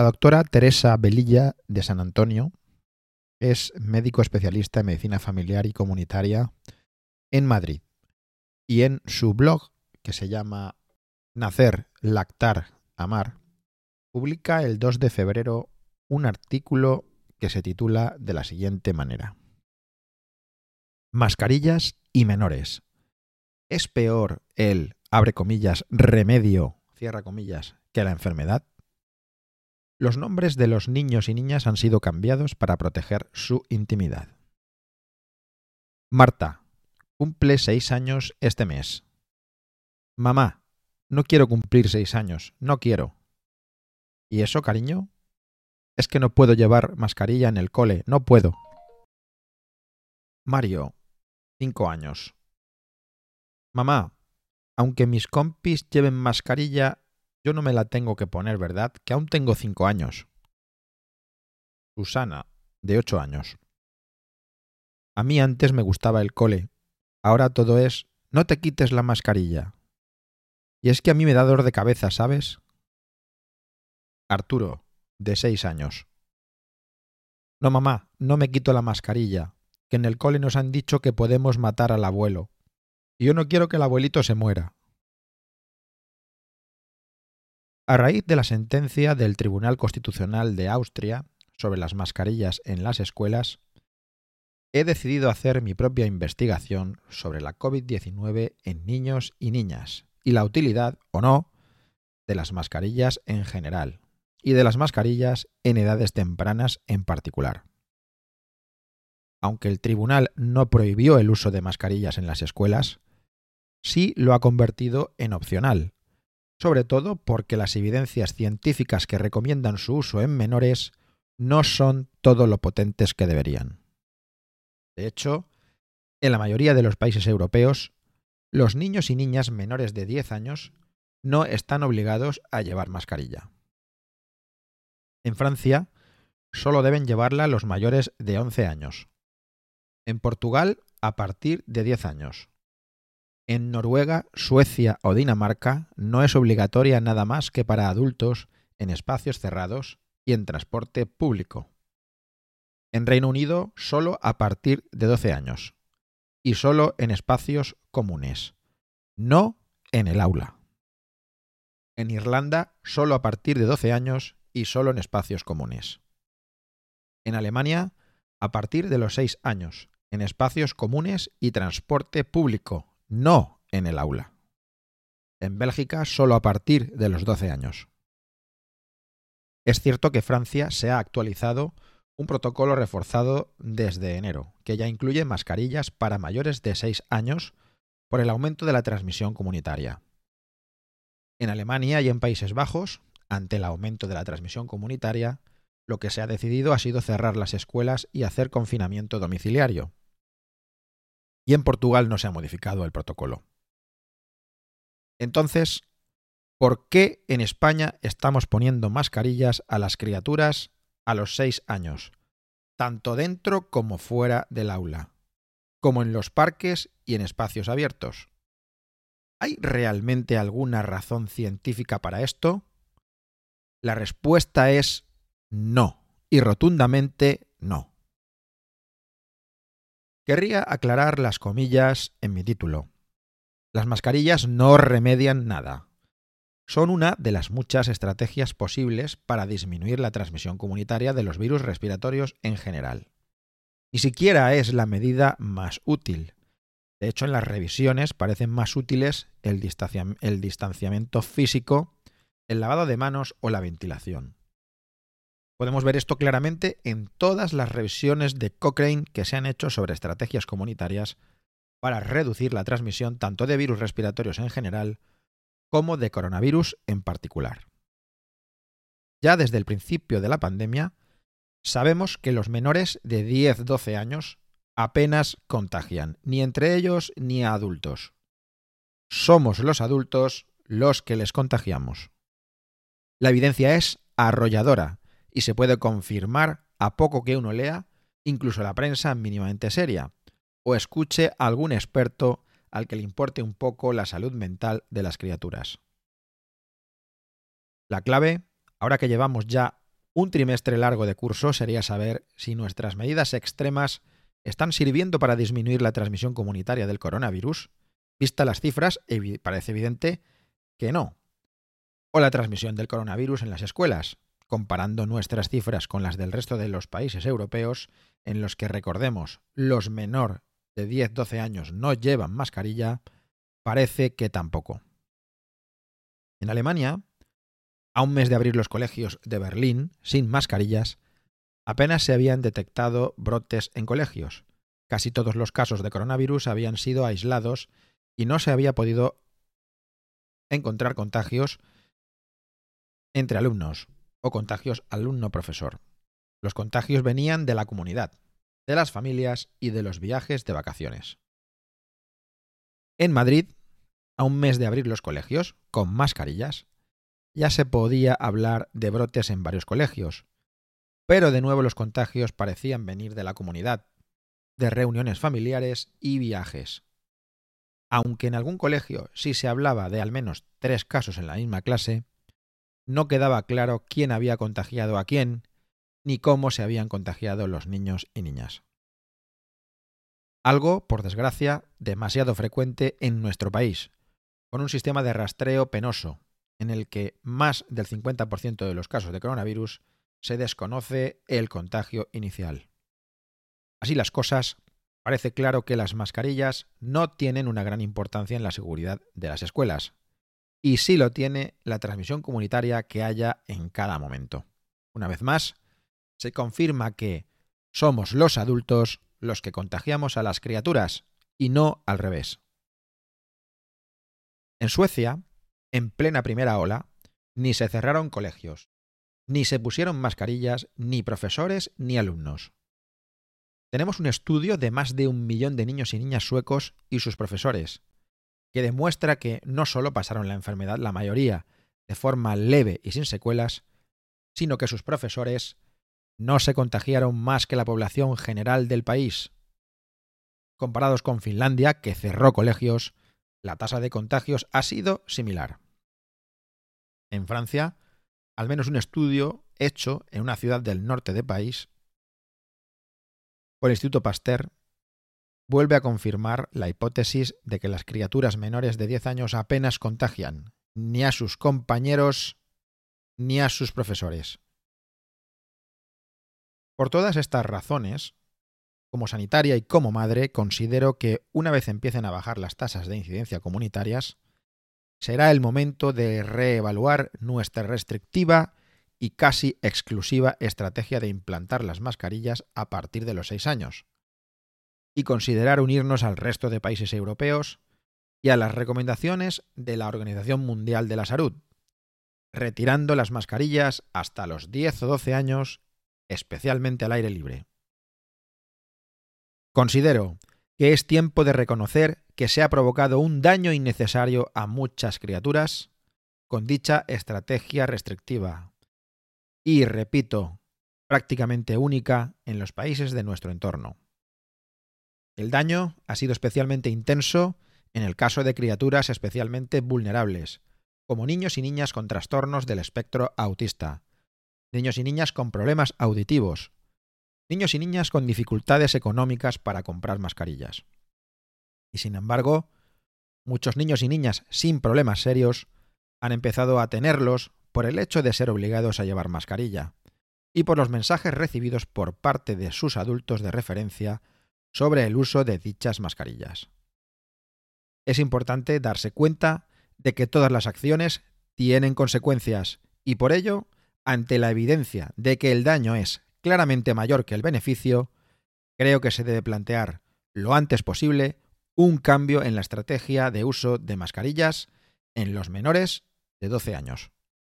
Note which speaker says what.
Speaker 1: La doctora Teresa Velilla de San Antonio es médico especialista en medicina familiar y comunitaria en Madrid. Y en su blog, que se llama Nacer, Lactar, Amar, publica el 2 de febrero un artículo que se titula de la siguiente manera. Mascarillas y menores. ¿Es peor el, abre comillas, remedio, cierra comillas, que la enfermedad? Los nombres de los niños y niñas han sido cambiados para proteger su intimidad. Marta, cumple seis años este mes. Mamá, no quiero cumplir seis años, no quiero. ¿Y eso, cariño? Es que no puedo llevar mascarilla en el cole, no puedo. Mario, cinco años. Mamá, aunque mis compis lleven mascarilla, yo no me la tengo que poner, ¿verdad? Que aún tengo cinco años. Susana, de ocho años. A mí antes me gustaba el cole. Ahora todo es no te quites la mascarilla. Y es que a mí me da dolor de cabeza, ¿sabes? Arturo, de seis años. No, mamá, no me quito la mascarilla, que en el cole nos han dicho que podemos matar al abuelo. Y yo no quiero que el abuelito se muera. A raíz de la sentencia del Tribunal Constitucional de Austria sobre las mascarillas en las escuelas, he decidido hacer mi propia investigación sobre la COVID-19 en niños y niñas y la utilidad, o no, de las mascarillas en general y de las mascarillas en edades tempranas en particular. Aunque el tribunal no prohibió el uso de mascarillas en las escuelas, sí lo ha convertido en opcional, sobre todo porque las evidencias científicas que recomiendan su uso en menores no son todo lo potentes que deberían. De hecho, en la mayoría de los países europeos, los niños y niñas menores de 10 años no están obligados a llevar mascarilla. En Francia, solo deben llevarla los mayores de 11 años. En Portugal, a partir de 10 años. En Noruega, Suecia o Dinamarca no es obligatoria nada más que para adultos en espacios cerrados y en transporte público. En Reino Unido, solo a partir de 12 años. Y solo en espacios comunes. No en el aula. En Irlanda, solo a partir de 12 años y solo en espacios comunes. En Alemania, a partir de los 6 años, en espacios comunes y transporte público, no en el aula. En Bélgica, solo a partir de los 12 años. Es cierto que Francia se ha actualizado un protocolo reforzado desde enero, que ya incluye mascarillas para mayores de 6 años por el aumento de la transmisión comunitaria. En Alemania y en Países Bajos, ante el aumento de la transmisión comunitaria, lo que se ha decidido ha sido cerrar las escuelas y hacer confinamiento domiciliario. Y en Portugal no se ha modificado el protocolo. Entonces, ¿por qué en España estamos poniendo mascarillas a las criaturas a los seis años, tanto dentro como fuera del aula, como en los parques y en espacios abiertos? ¿Hay realmente alguna razón científica para esto? La respuesta es no, y rotundamente no. Querría aclarar las comillas en mi título. Las mascarillas no remedian nada. Son una de las muchas estrategias posibles para disminuir la transmisión comunitaria de los virus respiratorios en general. Ni siquiera es la medida más útil. De hecho, en las revisiones parecen más útiles el, distanciamiento físico el lavado de manos o la ventilación. Podemos ver esto claramente en todas las revisiones de Cochrane que se han hecho sobre estrategias comunitarias para reducir la transmisión tanto de virus respiratorios en general como de coronavirus en particular. Ya desde el principio de la pandemia, sabemos que los menores de 10-12 años apenas contagian, ni entre ellos ni a adultos. Somos los adultos los que les contagiamos. La evidencia es arrolladora y se puede confirmar a poco que uno lea, incluso la prensa mínimamente seria, o escuche a algún experto al que le importe un poco la salud mental de las criaturas. La clave, ahora que llevamos ya Un trimestre largo de curso sería saber si nuestras medidas extremas están sirviendo para disminuir la transmisión comunitaria del coronavirus. Vista las cifras, parece evidente que no. O la transmisión del coronavirus en las escuelas, comparando nuestras cifras con las del resto de los países europeos, en los que recordemos, los menor de 10-12 años no llevan mascarilla, parece que tampoco. En Alemania, a un mes de abrir los colegios de Berlín sin mascarillas, apenas se habían detectado brotes en colegios. Casi todos los casos de coronavirus habían sido aislados y no se había podido encontrar contagios entre alumnos o contagios alumno-profesor. Los contagios venían de la comunidad, de las familias y de los viajes de vacaciones. En Madrid, a un mes de abrir los colegios, con mascarillas, ya se podía hablar de brotes en varios colegios, pero de nuevo los contagios parecían venir de la comunidad, de reuniones familiares y viajes. Aunque en algún colegio sí se hablaba de al menos tres casos en la misma clase, no quedaba claro quién había contagiado a quién, ni cómo se habían contagiado los niños y niñas. Algo, por desgracia, demasiado frecuente en nuestro país, con un sistema de rastreo penoso, en el que más del 50% de los casos de coronavirus se desconoce el contagio inicial. Así las cosas, parece claro que las mascarillas no tienen una gran importancia en la seguridad de las escuelas, y sí lo tiene la transmisión comunitaria que haya en cada momento. Una vez más, se confirma que somos los adultos los que contagiamos a las criaturas y no al revés. En Suecia, en plena primera ola, ni se cerraron colegios, ni se pusieron mascarillas ni profesores ni alumnos. Tenemos un estudio de más de un millón de niños y niñas suecos y sus profesores, que demuestra que no solo pasaron la enfermedad la mayoría de forma leve y sin secuelas, sino que sus profesores no se contagiaron más que la población general del país. Comparados con Finlandia, que cerró colegios, la tasa de contagios ha sido similar. En Francia, al menos un estudio hecho en una ciudad del norte del país por el Instituto Pasteur vuelve a confirmar la hipótesis de que las criaturas menores de 10 años apenas contagian ni a sus compañeros ni a sus profesores. Por todas estas razones, como sanitaria y como madre, considero que una vez empiecen a bajar las tasas de incidencia comunitarias, será el momento de reevaluar nuestra restrictiva y casi exclusiva estrategia de implantar las mascarillas a partir de los 6 años, y considerar unirnos al resto de países europeos y a las recomendaciones de la Organización Mundial de la Salud, retirando las mascarillas hasta los 10 o 12 años, especialmente al aire libre. Considero que es tiempo de reconocer que se ha provocado un daño innecesario a muchas criaturas con dicha estrategia restrictiva y, repito, prácticamente única en los países de nuestro entorno. El daño ha sido especialmente intenso en el caso de criaturas especialmente vulnerables, como niños y niñas con trastornos del espectro autista, niños y niñas con problemas auditivos, niños y niñas con dificultades económicas para comprar mascarillas. Y sin embargo, muchos niños y niñas sin problemas serios han empezado a tenerlos por el hecho de ser obligados a llevar mascarilla y por los mensajes recibidos por parte de sus adultos de referencia sobre el uso de dichas mascarillas. Es importante darse cuenta de que todas las acciones tienen consecuencias y por ello, ante la evidencia de que el daño es claramente mayor que el beneficio, creo que se debe plantear lo antes posible un cambio en la estrategia de uso de mascarillas en los menores de 12 años.